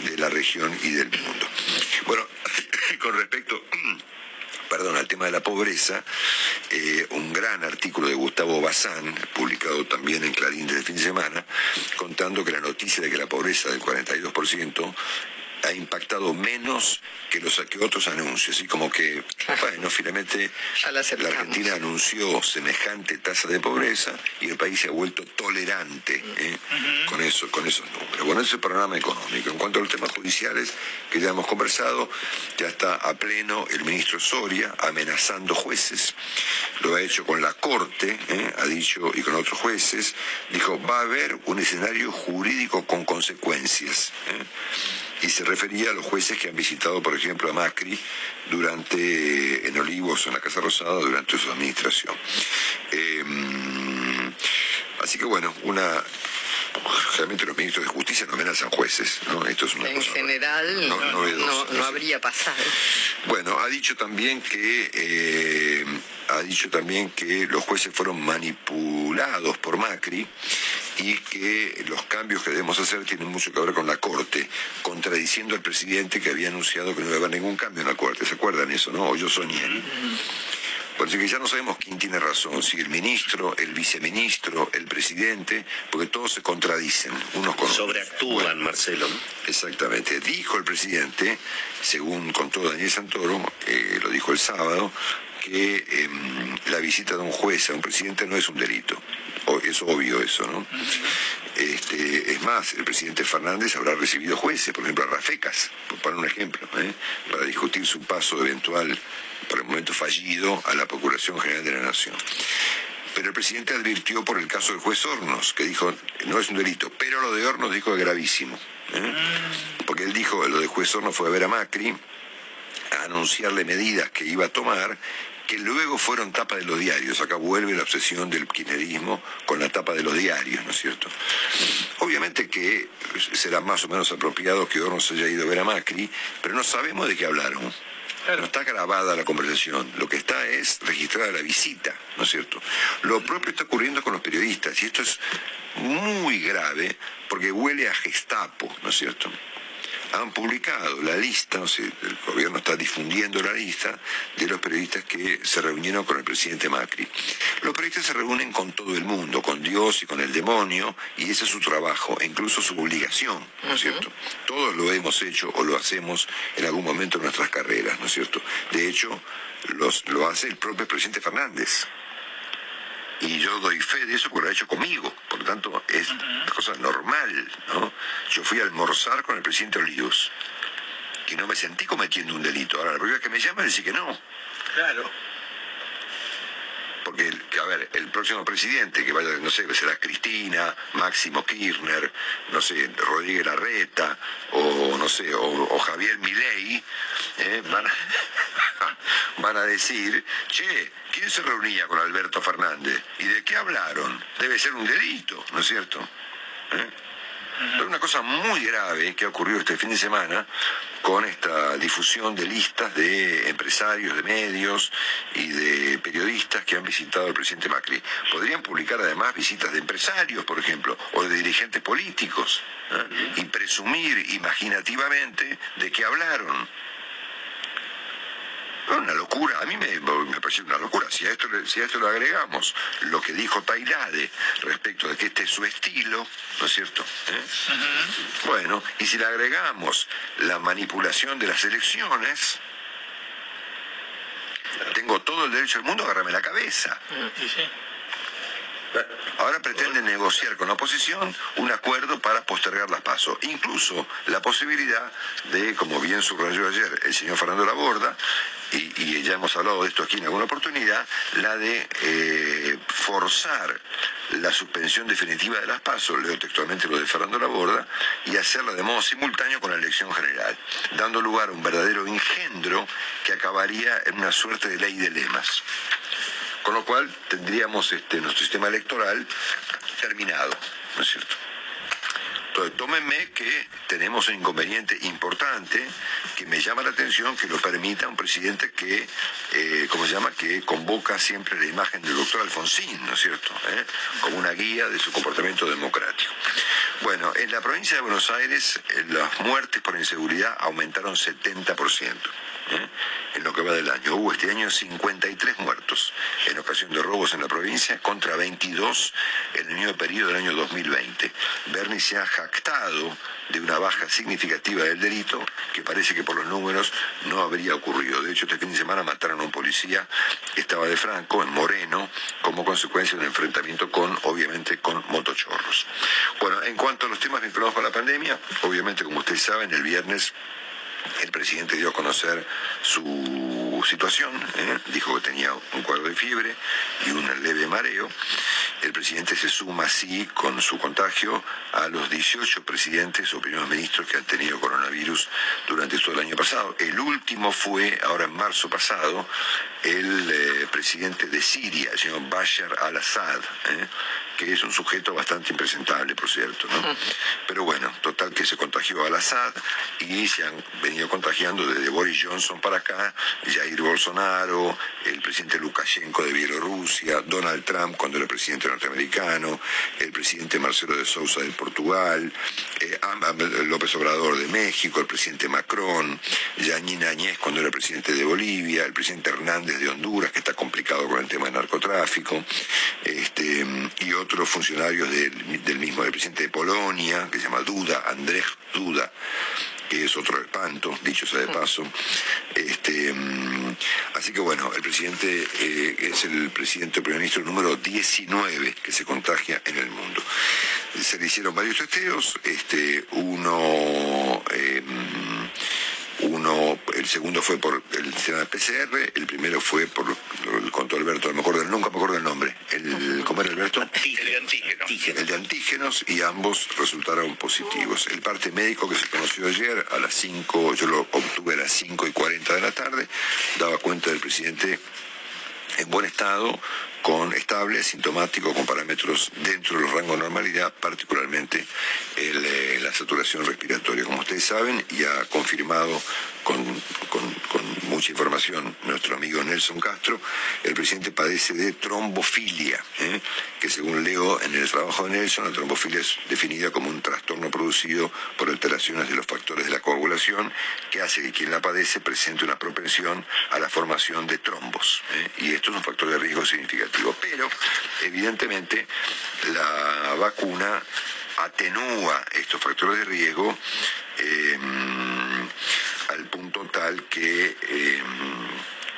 de la región y del mundo. Bueno, *clears throat* con respecto *clears throat* perdón, al tema de la pobreza, eh, un gran artículo de Gustavo Bazán, publicado también en Clarín desde el fin de semana, contando que la noticia de que la pobreza del 42% ha impactado menos que los que otros anuncios. Y como que, bueno, finalmente la Argentina anunció semejante tasa de pobreza y el país se ha vuelto tolerante ¿eh? con, eso, con esos números. Bueno, ese es el panorama económico. En cuanto a los temas judiciales que ya hemos conversado, ya está a pleno el ministro Soria amenazando jueces. Lo ha hecho con la Corte, ¿eh? ha dicho, y con otros jueces. Dijo, va a haber un escenario jurídico con consecuencias. ¿eh? Y se refería a los jueces que han visitado, por ejemplo, a Macri durante, en Olivos, en la Casa Rosada, durante su administración. Em, así que bueno, una realmente los ministros de justicia no amenazan jueces, ¿no? Esto es una en general no, habría pasado. Bueno, ha dicho también que eh, ha dicho también que los jueces fueron manipulados por Macri y que los cambios que debemos hacer tienen mucho que ver con la Corte, contradiciendo al presidente que había anunciado que no iba a haber ningún cambio en la Corte. ¿Se acuerdan eso, no? O yo soñé. Por eso que ya no sabemos quién tiene razón, si el ministro, el viceministro, el presidente, porque todos se contradicen unos con otros. Sobreactúan, Marcelo. Exactamente. Dijo el presidente, según contó Daniel Santoro, eh, lo dijo el sábado, que em, la visita de un juez a un presidente no es un delito. es obvio eso, ¿no? Este, es más, el presidente Fernández habrá recibido jueces, por ejemplo a Rafecas, por poner un ejemplo, ¿eh? para discutir su paso eventual, por el momento fallido, a la Procuración General de la Nación. Pero el presidente advirtió por el caso del juez Hornos, que dijo, no es un delito, pero lo de Hornos dijo es gravísimo. ¿eh? Porque él dijo, lo de juez Hornos fue a ver a Macri, a anunciarle medidas que iba a tomar que luego fueron tapa de los diarios. Acá vuelve la obsesión del kirchnerismo con la tapa de los diarios, ¿no es cierto? Obviamente que será más o menos apropiado que Hornos haya ido a ver a Macri, pero no sabemos de qué hablaron. No está grabada la conversación, lo que está es registrada la visita, ¿no es cierto? Lo propio está ocurriendo con los periodistas y esto es muy grave porque huele a Gestapo, ¿no es cierto? Han publicado la lista, no sé, el gobierno está difundiendo la lista de los periodistas que se reunieron con el presidente Macri. Los periodistas se reúnen con todo el mundo, con Dios y con el demonio, y ese es su trabajo, e incluso su obligación, ¿no es cierto? Todos lo hemos hecho o lo hacemos en algún momento en nuestras carreras, ¿no es cierto? De hecho, los, lo hace el propio presidente Fernández y yo doy fe de eso porque lo ha hecho conmigo, por lo tanto es una cosa normal, ¿no? Yo fui a almorzar con el presidente Olivos y no me sentí cometiendo un delito. Ahora, la primera vez que me llaman decir que no. Claro. Porque, a ver, el próximo presidente, que vaya, no sé, será Cristina, Máximo Kirchner, no sé, Rodríguez Larreta, o no sé, o, Javier Milei, ¿eh? *laughs* van, a, decir, che, ¿quién se reunía con Alberto Fernández? ¿Y de qué hablaron? Debe ser un delito, ¿no es cierto? ¿Eh? Pero una cosa muy grave que ha ocurrido este fin de semana con esta difusión de listas de empresarios, de medios y de periodistas que han visitado al presidente Macri. Podrían publicar además visitas de empresarios, por ejemplo, o de dirigentes políticos, ¿eh? y presumir imaginativamente de que hablaron. Una locura, a mí me, me pareció una locura. Si a, esto, si a esto le agregamos lo que dijo Tailade respecto de que este es su estilo, ¿no es cierto? ¿Eh? Bueno, y si le agregamos la manipulación de las elecciones, tengo todo el derecho del mundo a agarrarme la cabeza. Ahora pretende negociar con la oposición un acuerdo para postergar las pasos. Incluso la posibilidad de, como bien subrayó ayer el señor Fernando Laborda, y, ya hemos hablado de esto aquí en alguna oportunidad, la de eh, forzar la suspensión definitiva de las pasos, leo textualmente lo de Fernando Laborda, y hacerla de modo simultáneo con la elección general, dando lugar a un verdadero engendro que acabaría en una suerte de ley de lemas. Con lo cual tendríamos este, nuestro sistema electoral terminado, ¿no es cierto? Entonces, tómenme que tenemos un inconveniente importante que me llama la atención que lo permita un presidente que, eh, ¿cómo se llama?, que convoca siempre la imagen del doctor Alfonsín, ¿no es cierto?, ¿Eh? como una guía de su comportamiento democrático. Bueno, en la provincia de Buenos Aires eh, las muertes por inseguridad aumentaron 70%. En lo que va del año. Hubo este año 53 muertos en ocasión de robos en la provincia contra 22 en el mismo periodo del año 2020. Bernie se ha jactado de una baja significativa del delito que parece que por los números no habría ocurrido. De hecho, este fin de semana mataron a un policía que estaba de Franco, en Moreno, como consecuencia de un enfrentamiento con, obviamente, con motochorros. Bueno, en cuanto a los temas vinculados con la pandemia, obviamente, como ustedes saben, el viernes el presidente dio a conocer su situación, ¿eh? dijo que tenía un cuadro de fiebre y un leve mareo. El presidente se suma así con su contagio a los 18 presidentes o primeros ministros que han tenido coronavirus durante todo el año pasado. El último fue, ahora en marzo pasado, el eh, presidente de Siria, el señor Bashar al-Assad, ¿eh? Que es un sujeto bastante impresentable, por cierto. ¿no? Pero bueno, total que se contagió al-Assad y se han venido contagiando desde Boris Johnson para acá, Jair Bolsonaro, el presidente Lukashenko de Bielorrusia, Donald Trump cuando era presidente norteamericano, el presidente Marcelo de Sousa de Portugal, eh, López Obrador de México, el presidente Macron, Yanina Añez cuando era presidente de Bolivia, el presidente Hernández de Honduras, que está complicado con el tema del narcotráfico, este, y otros funcionarios del, del mismo, el presidente de Polonia, que se llama Duda, Andrés Duda, que es otro espanto, dicho sea de paso. Este, mm, así que bueno, el presidente eh, es el presidente primer ministro número 19 que se contagia en el mundo. Se le hicieron varios testeos, este, uno eh, uno, el segundo fue por el sistema PCR, el primero fue por, lo contó Alberto, no me acuerdo, nunca me acuerdo el nombre. El, ¿Cómo era Alberto? El de antígenos. El de antígenos y ambos resultaron positivos. El parte médico que se conoció ayer a las 5, yo lo obtuve a las 5 y 40 de la tarde, daba cuenta del presidente en buen estado, con estable, asintomático, con parámetros dentro de los rangos de normalidad, particularmente eh, la saturación respiratoria. Como ustedes saben, y ha confirmado con, mucha información nuestro amigo Nelson Castro, el presidente padece de trombofilia, ¿eh? que según leo en el trabajo de Nelson, la trombofilia es definida como un trastorno producido por alteraciones de los factores de la coagulación que hace que quien la padece presente una propensión a la formación de trombos. ¿eh? Y esto es un factor de riesgo significativo. Pero, evidentemente, la vacuna atenúa estos factores de riesgo eh, al punto tal que, eh,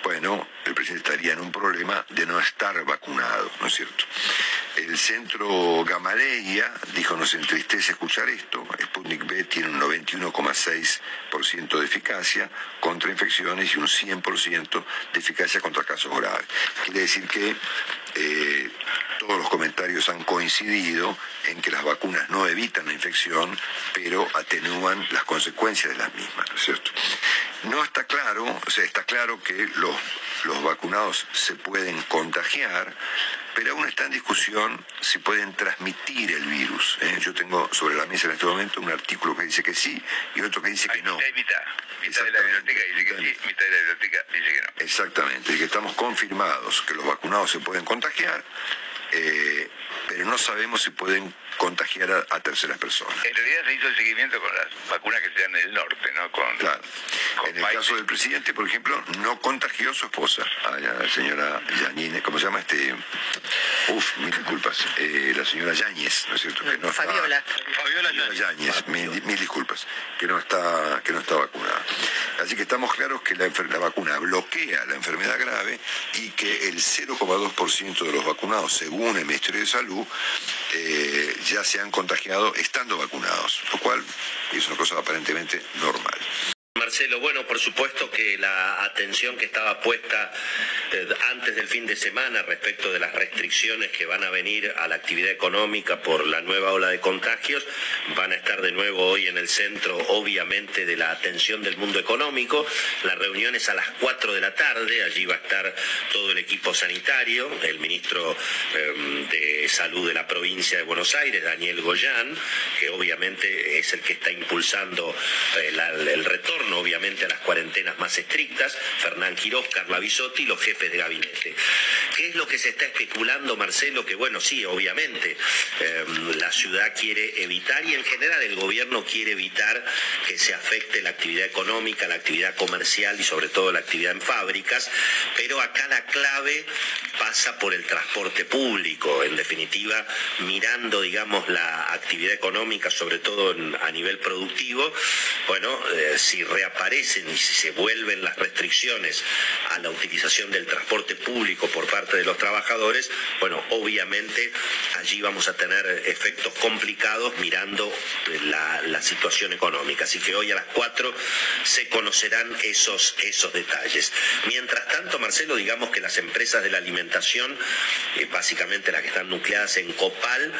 bueno, el presidente estaría en un problema de no estar vacunado, ¿no es cierto? El centro Gamaleya dijo, nos entristece escuchar esto, Sputnik B tiene un 91,6% de eficacia contra infecciones y un 100% de eficacia contra casos graves. Quiere decir que eh, todos los comentarios han coincidido en que las vacunas no evitan la infección, pero atenúan las consecuencias de las mismas, ¿no está claro, o sea, está claro que los, los vacunados se pueden contagiar, pero aún está en discusión si pueden transmitir el virus. ¿eh? Yo tengo sobre la mesa en este momento un artículo que dice que sí y otro que dice que no. Mitad y mitad. Mitad de la biblioteca dice que sí, mitad de la biblioteca dice que no. Exactamente, y que estamos confirmados que los vacunados se pueden contagiar, eh, pero no sabemos si pueden contagiar a, a terceras personas. En realidad se hizo el seguimiento con las vacunas que se dan en el norte, ¿no? Con, Claro. con En el caso del presidente, por ejemplo, no contagió a su esposa, a la señora Yanine, ¿cómo se llama este? Uf, mil disculpas, eh, la señora Yáñez, ¿no es cierto? Que no está- Fabiola. Fabiola Fabiola Yáñez. Mil, mil disculpas, que no está, que no está vacunada. Así que estamos claros que la vacuna bloquea la enfermedad grave y que el 0,2% de los vacunados, según el Ministerio de Salud, eh, ya se han contagiado estando vacunados, lo cual es una cosa aparentemente normal. Marcelo, bueno, por supuesto que la atención que estaba puesta eh, antes del fin de semana respecto de las restricciones que van a venir a la actividad económica por la nueva ola de contagios van a estar de nuevo hoy en el centro, obviamente, de la atención del mundo económico. La reunión es a las 4 de la tarde, allí va a estar todo el equipo sanitario, el ministro eh, de Salud de la provincia de Buenos Aires, Daniel Goyán, que obviamente es el que está impulsando eh, el retorno, obviamente, a las cuarentenas más estrictas, Fernán Quirós, Carla Bisotti los jefes de gabinete. ¿Qué es lo que se está especulando, Marcelo? Que bueno, sí, obviamente, eh, la ciudad quiere evitar y en general el gobierno quiere evitar que se afecte la actividad económica, la actividad comercial y sobre todo la actividad en fábricas, pero acá la clave pasa por el transporte público, en definitiva, mirando, digamos, la actividad económica, sobre todo a nivel productivo, bueno, eh, si reaparecen y si se vuelven las restricciones a la utilización del transporte público por parte de los trabajadores, bueno, obviamente allí vamos a tener efectos complicados mirando la, situación económica. Así que hoy a las 4 se conocerán esos, esos detalles. Mientras tanto, Marcelo, digamos que las empresas de la alimentación, eh, básicamente las que están nucleadas en Copal,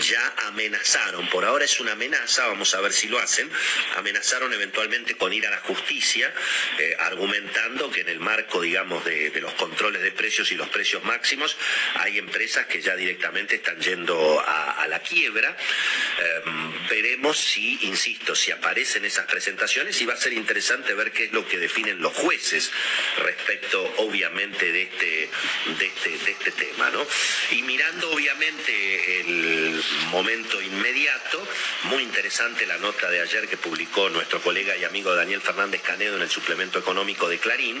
ya amenazaron, por ahora es una amenaza, vamos a ver si lo hacen, amenazaron eventualmente con ir a la justicia, eh, argumentando que en el marco, digamos, de, los controles de precios y los precios máximos, hay empresas que ya directamente están yendo a, la quiebra. Eh, veremos si, insisto, si aparecen esas presentaciones y va a ser interesante ver qué es lo que definen los jueces respecto, obviamente, de este, de este, de este tema, ¿no? Y mirando, obviamente, el momento inmediato, muy interesante la nota de ayer que publicó nuestro colega y amigo Daniel Fernández Canedo en el suplemento económico de Clarín,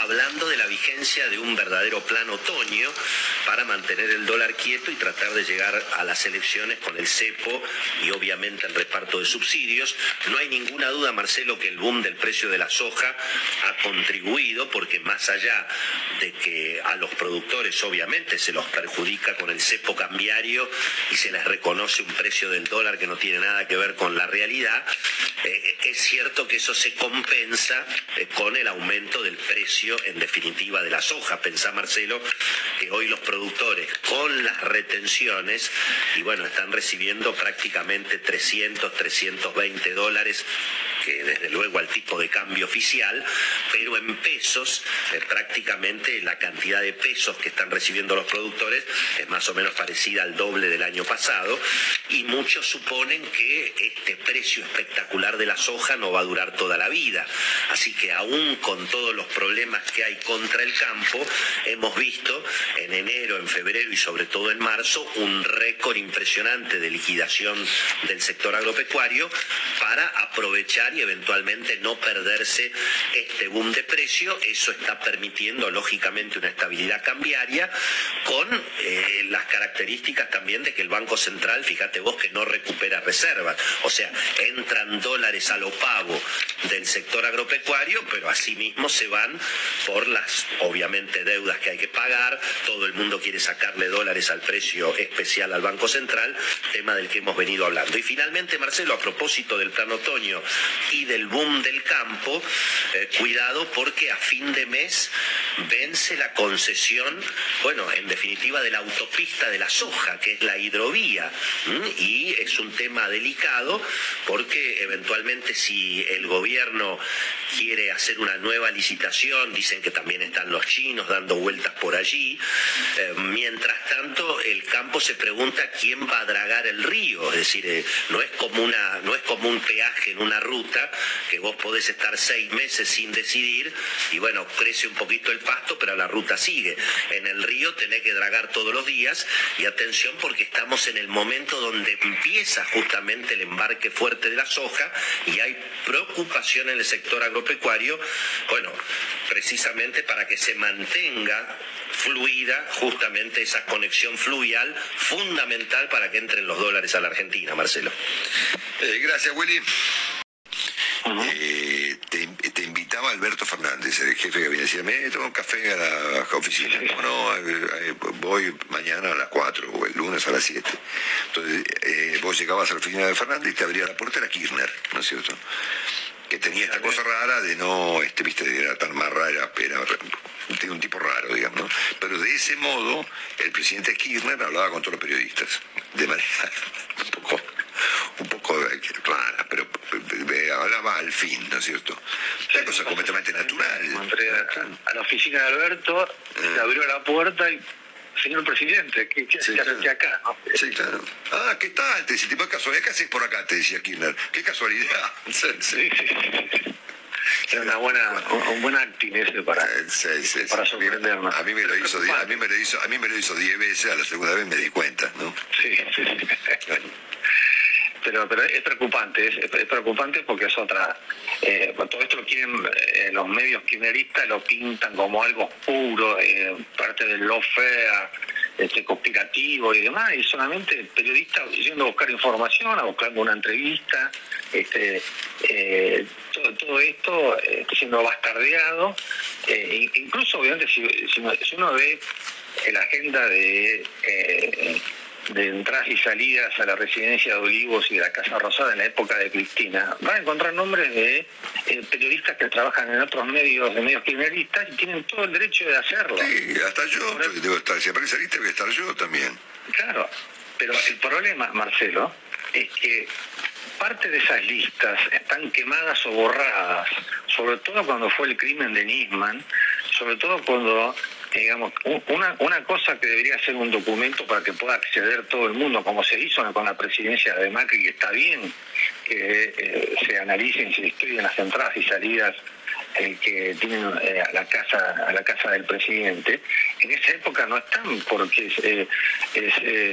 hablando de la vigencia de un verdadero plan otoño para mantener el dólar quieto y tratar de llegar a las elecciones con el cepo y obviamente el reparto de subsidios. No hay ninguna duda, Marcelo, que el boom del precio de la soja ha contribuido porque más allá de que a los productores obviamente se los perjudica con el cepo cambiario y se les reconoce un precio del dólar que no tiene nada que ver con la realidad, eh, es cierto que eso se compensa eh, con el aumento del precio en definitiva de la soja. Pensá, Marcelo, que hoy los productores con las retenciones, y bueno, están recibiendo prácticamente 300, 320 dólares que desde luego al tipo de cambio oficial, pero en pesos, eh, prácticamente la cantidad de pesos que están recibiendo los productores es más o menos parecida al doble del año pasado, y muchos suponen que este precio espectacular de la soja no va a durar toda la vida. Así que aún con todos los problemas que hay contra el campo, hemos visto en enero, en febrero y sobre todo en marzo un récord impresionante de liquidación del sector agropecuario para aprovechar y eventualmente no perderse este boom de precio. Eso está permitiendo lógicamente una estabilidad cambiaria con eh, las características también de que el Banco Central, fíjate vos, que no recupera reservas. O sea, entran dólares a lo pago del sector agropecuario, pero asimismo se van por las, obviamente, deudas que hay que pagar. Todo el mundo quiere sacarle dólares al precio especial al Banco Central, tema del que hemos venido hablando. Y finalmente, Marcelo, a propósito del plan otoño y del boom del campo, eh, cuidado porque a fin de mes vence la concesión, bueno, en definitiva de la autopista de la soja, que es la hidrovía, y es un tema delicado porque eventualmente si el gobierno quiere hacer una nueva licitación, dicen que también están los chinos dando vueltas por allí, eh, mientras tanto el campo se pregunta quién va a dragar el río, es decir, eh, no es como una, no es como un peaje en una ruta que vos podés estar seis meses sin decidir y bueno, crece un poquito el pasto, pero la ruta sigue. En el río tenés que dragar todos los días y atención porque estamos en el momento donde empieza justamente el embarque fuerte de la soja y hay preocupación en el sector agropecuario, bueno, precisamente para que se mantenga fluida justamente esa conexión fluvial fundamental para que entren los dólares a la Argentina, Marcelo. Eh, gracias, Willy. Eh, te, te invito Alberto Fernández, el jefe que viene a decirme, toma un café a la oficina. No, no, eh, eh, voy mañana a las 4 o el lunes a las 7. Entonces, eh, vos llegabas a la oficina de Fernández y te abría la puerta, era Kirchner, ¿no es cierto? Que tenía esta cosa rara de no, este, viste, era tan más rara, era de un tipo raro, digamos, ¿no? Pero de ese modo, el presidente Kirchner hablaba con todos los periodistas, de manera un poco, un poco eh, rara, pero eh, hablaba al fin, ¿no es cierto? Una cosa completamente natural. Entré a, a la oficina de Alberto, le abrió la puerta y señor presidente, ¿qué, qué Sí, claro. acá? no? Sí, claro. Ah, ¿qué tal? Te decía, tipo de casualidad, ¿qué haces por acá? Te decía Kirchner. Qué casualidad. *laughs* Sí, sí. Era una buena, un, un buen acting ese para, Eh, sorprendernos. A mí me lo hizo, a mí me lo hizo, a mí me lo hizo diez veces, a la segunda vez me di cuenta, ¿no? Sí, sí, sí. Pero, pero es preocupante, es, preocupante porque es otra. eh, todo esto lo quieren, eh, los medios kirchneristas lo pintan como algo oscuro, eh, parte del lawfare, este, conspirativo y demás, y solamente periodistas yendo a buscar información, a buscar una entrevista. Este, eh, todo, todo esto está siendo bastardeado. in- incluso, obviamente, si, si uno ve la agenda de. De entradas y salidas a la residencia de Olivos y de la Casa Rosada en la época de Cristina, va a encontrar nombres de eh, periodistas que trabajan en otros medios, de medios kirchneristas, y tienen todo el derecho de hacerlo. Sí, hasta yo debo estar, si aparece lista voy a estar yo también. Claro, pero el problema, Marcelo, es que parte de esas listas están quemadas o borradas, sobre todo cuando fue el crimen de Nisman, sobre todo cuando, digamos, una, una cosa que debería ser un documento para que pueda acceder todo el mundo, como se hizo con la presidencia de Macri, que está bien que eh, se analicen, se estudien las entradas y salidas eh, que tienen eh, a la casa a la casa del presidente. En esa época no están porque se,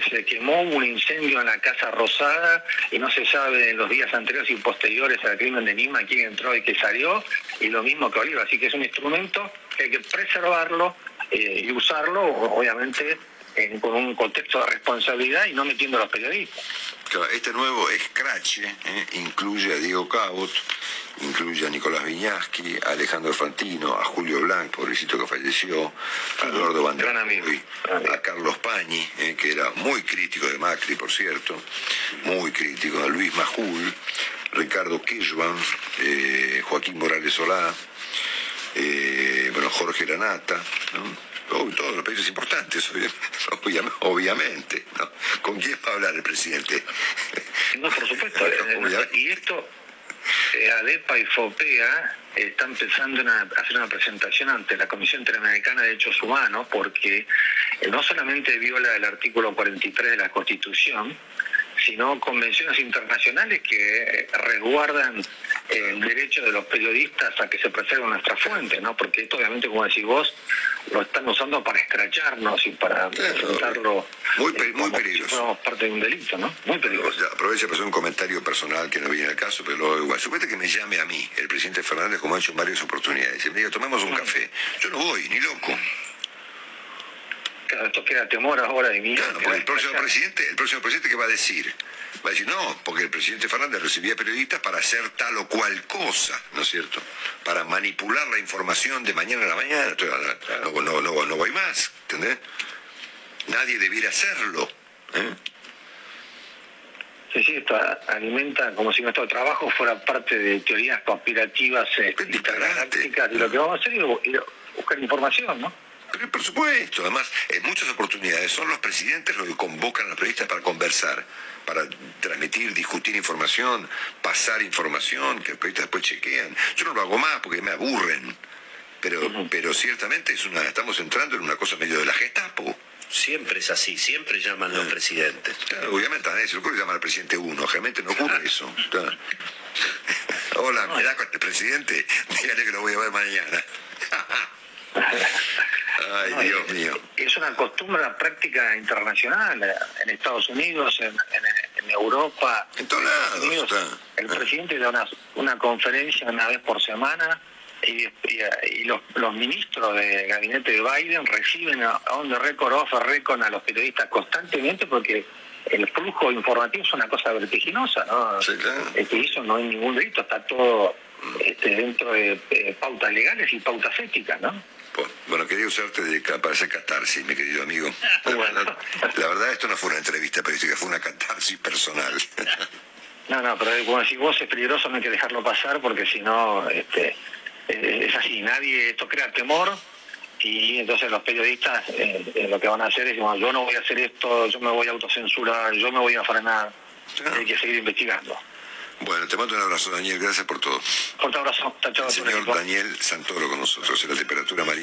se quemó un incendio en la casa Rosada y no se sabe en los días anteriores y posteriores al crimen de Nima quién entró y qué salió y lo mismo que Oliva. Así que es un instrumento que hay que preservarlo eh, y usarlo obviamente en- con un contexto de responsabilidad y no metiendo a los periodistas este nuevo Scratch ¿eh? incluye a Diego Cabot, incluye a Nicolás Viñaski, a Alejandro Fantino, a Julio Blanc, pobrecito que falleció, a Eduardo. Puy, a Carlos Pañi, ¿eh? que era muy crítico de Macri, por cierto, muy crítico, a Luis Majul, Ricardo Kirchban, eh, Joaquín Morales Solá, eh, bueno, Jorge Lanata, ¿no? Oh, todos los países importantes, obvia- *laughs* obvia- obviamente. ¿no? ¿Con quién va a hablar el presidente? *laughs* No, por supuesto. *laughs* eh, y esto, eh, ADEPA y FOPEA están pensando en hacer una presentación ante la Comisión Interamericana de Derechos Humanos porque no solamente viola el artículo 43 de la Constitución, sino convenciones internacionales que resguardan el derecho de los periodistas a que se preserven nuestras fuentes, ¿no? Porque esto obviamente, como decís vos, lo están usando para escracharnos y para presentarlo Muy eh, muy como si peligroso. fuéramos parte de un delito, ¿no? Muy peligroso. Aprovecho para hacer un comentario personal que no viene al caso, pero lo igual. Suponete que me llame a mí, el presidente Fernández, como ha hecho en varias oportunidades, y me diga, tomemos un café. Yo no voy, ni loco. Claro, esto queda temor ahora de mí. Claro, porque el próximo presidente, el próximo presidente, ¿qué va a decir? Va a decir, no, porque el presidente Fernández recibía periodistas para hacer tal o cual cosa, ¿no es cierto? Para manipular la información de mañana a la mañana. No, no, no, no voy más, ¿entendés? Nadie debiera hacerlo. ¿eh? Sí, sí, esto alimenta como si nuestro trabajo fuera parte de teorías conspirativas eh, y lo que vamos a hacer es buscar información, ¿no? Pero por supuesto, además, en muchas oportunidades son los presidentes los que convocan a los periodistas para conversar, para transmitir, discutir información, pasar información, que los periodistas después chequean. Yo no lo hago más porque me aburren, pero, pero ciertamente es una, estamos entrando en una cosa medio de la Gestapo. Siempre es así, siempre llaman los presidentes. Claro, obviamente a nadie se le ocurre llamar al presidente uno, realmente no ocurre eso. Claro. *laughs* Hola, me da con el presidente, dígale que lo voy a ver mañana. *laughs* Ay, No, Dios es- mío. Es una costumbre, una práctica internacional en Estados Unidos, en, en- en Europa. En todos lados está. El presidente da una, una conferencia una vez por semana y, y- y los, los ministros del gabinete de Biden reciben a on the record, off the record a los periodistas constantemente porque el flujo informativo es una cosa vertiginosa, ¿no? Sí, claro. Es que eso no hay ningún delito, está todo este, dentro de pautas legales y pautas éticas, ¿no? Bueno, quería usarte de, para hacer catarsis, mi querido amigo. *laughs* La, verdad, la verdad, esto no fue una entrevista periodística, fue una catarsis personal. *laughs* No, no, pero como si vos es peligroso, no hay que dejarlo pasar porque si no, este, eh, es así, nadie, esto crea temor y entonces los periodistas eh, eh, lo que van a hacer es, bueno, yo no voy a hacer esto, yo me voy a autocensurar, yo me voy a frenar, hay que seguir investigando. Bueno, te mando un abrazo, Daniel. Gracias por todo. Fuerte abrazo. Chao, chao. señor Daniel Santoro con nosotros en la temperatura María.